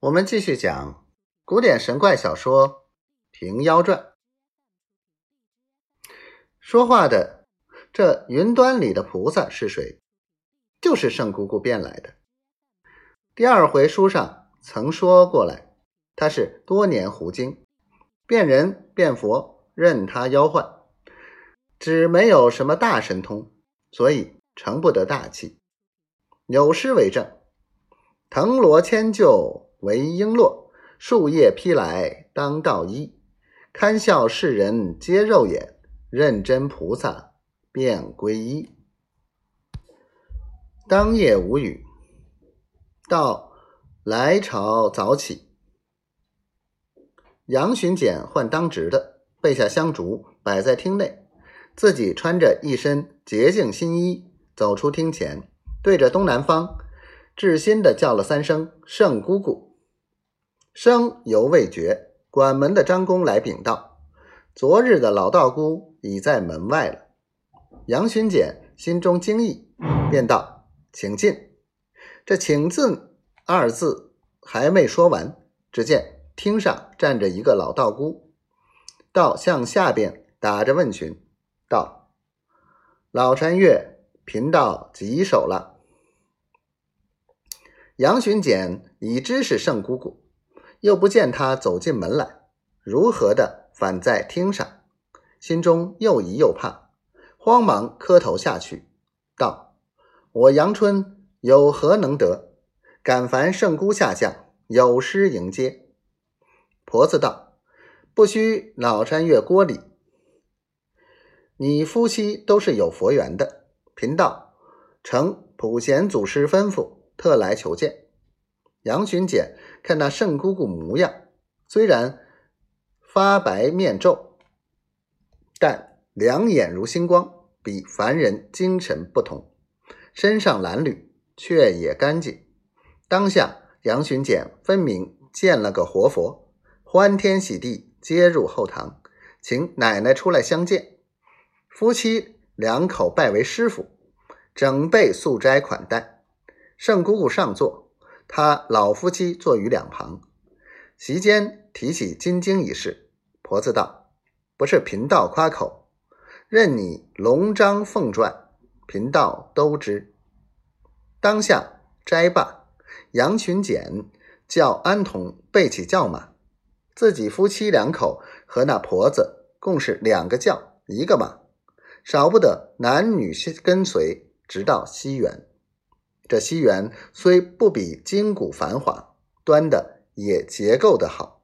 我们继续讲古典神怪小说《平妖传》。说话的这云端里的菩萨是谁？就是圣姑姑变来的。第二回书上曾说过来，他是多年狐精，变人变佛，任他妖幻，只没有什么大神通，所以成不得大器。有诗为证：“藤萝迁就。”为璎珞，树叶披来当道衣。堪笑世人皆肉眼，认真菩萨便归一。当夜无语，到来朝早起。杨巡检换当值的，备下香烛摆在厅内，自己穿着一身洁净新衣，走出厅前，对着东南方，至心的叫了三声“圣姑姑”。声犹未绝，管门的张公来禀道：“昨日的老道姑已在门外了。”杨巡检心中惊异，便道：“请进。”这“请进”二字还没说完，只见厅上站着一个老道姑，道向下边打着问询，道：“老禅月贫道棘手了。”杨巡检已知是圣姑姑。又不见他走进门来，如何的反在厅上？心中又疑又怕，慌忙磕头下去，道：“我阳春有何能得？敢烦圣姑下降，有失迎接。”婆子道：“不须老山月锅里，你夫妻都是有佛缘的。贫道承普贤祖师吩咐，特来求见。”杨巡检看那圣姑姑模样，虽然发白面皱，但两眼如星光，比凡人精神不同。身上褴褛，却也干净。当下杨巡检分明见了个活佛，欢天喜地，接入后堂，请奶奶出来相见。夫妻两口拜为师傅，整备素斋款待。圣姑姑上座。他老夫妻坐于两旁，席间提起金经一事，婆子道：“不是贫道夸口，任你龙章凤传，贫道都知。”当下斋罢，杨群简叫安童备起轿马，自己夫妻两口和那婆子共是两个轿一个马，少不得男女跟随，直到西园。这西园虽不比金谷繁华，端的也结构的好。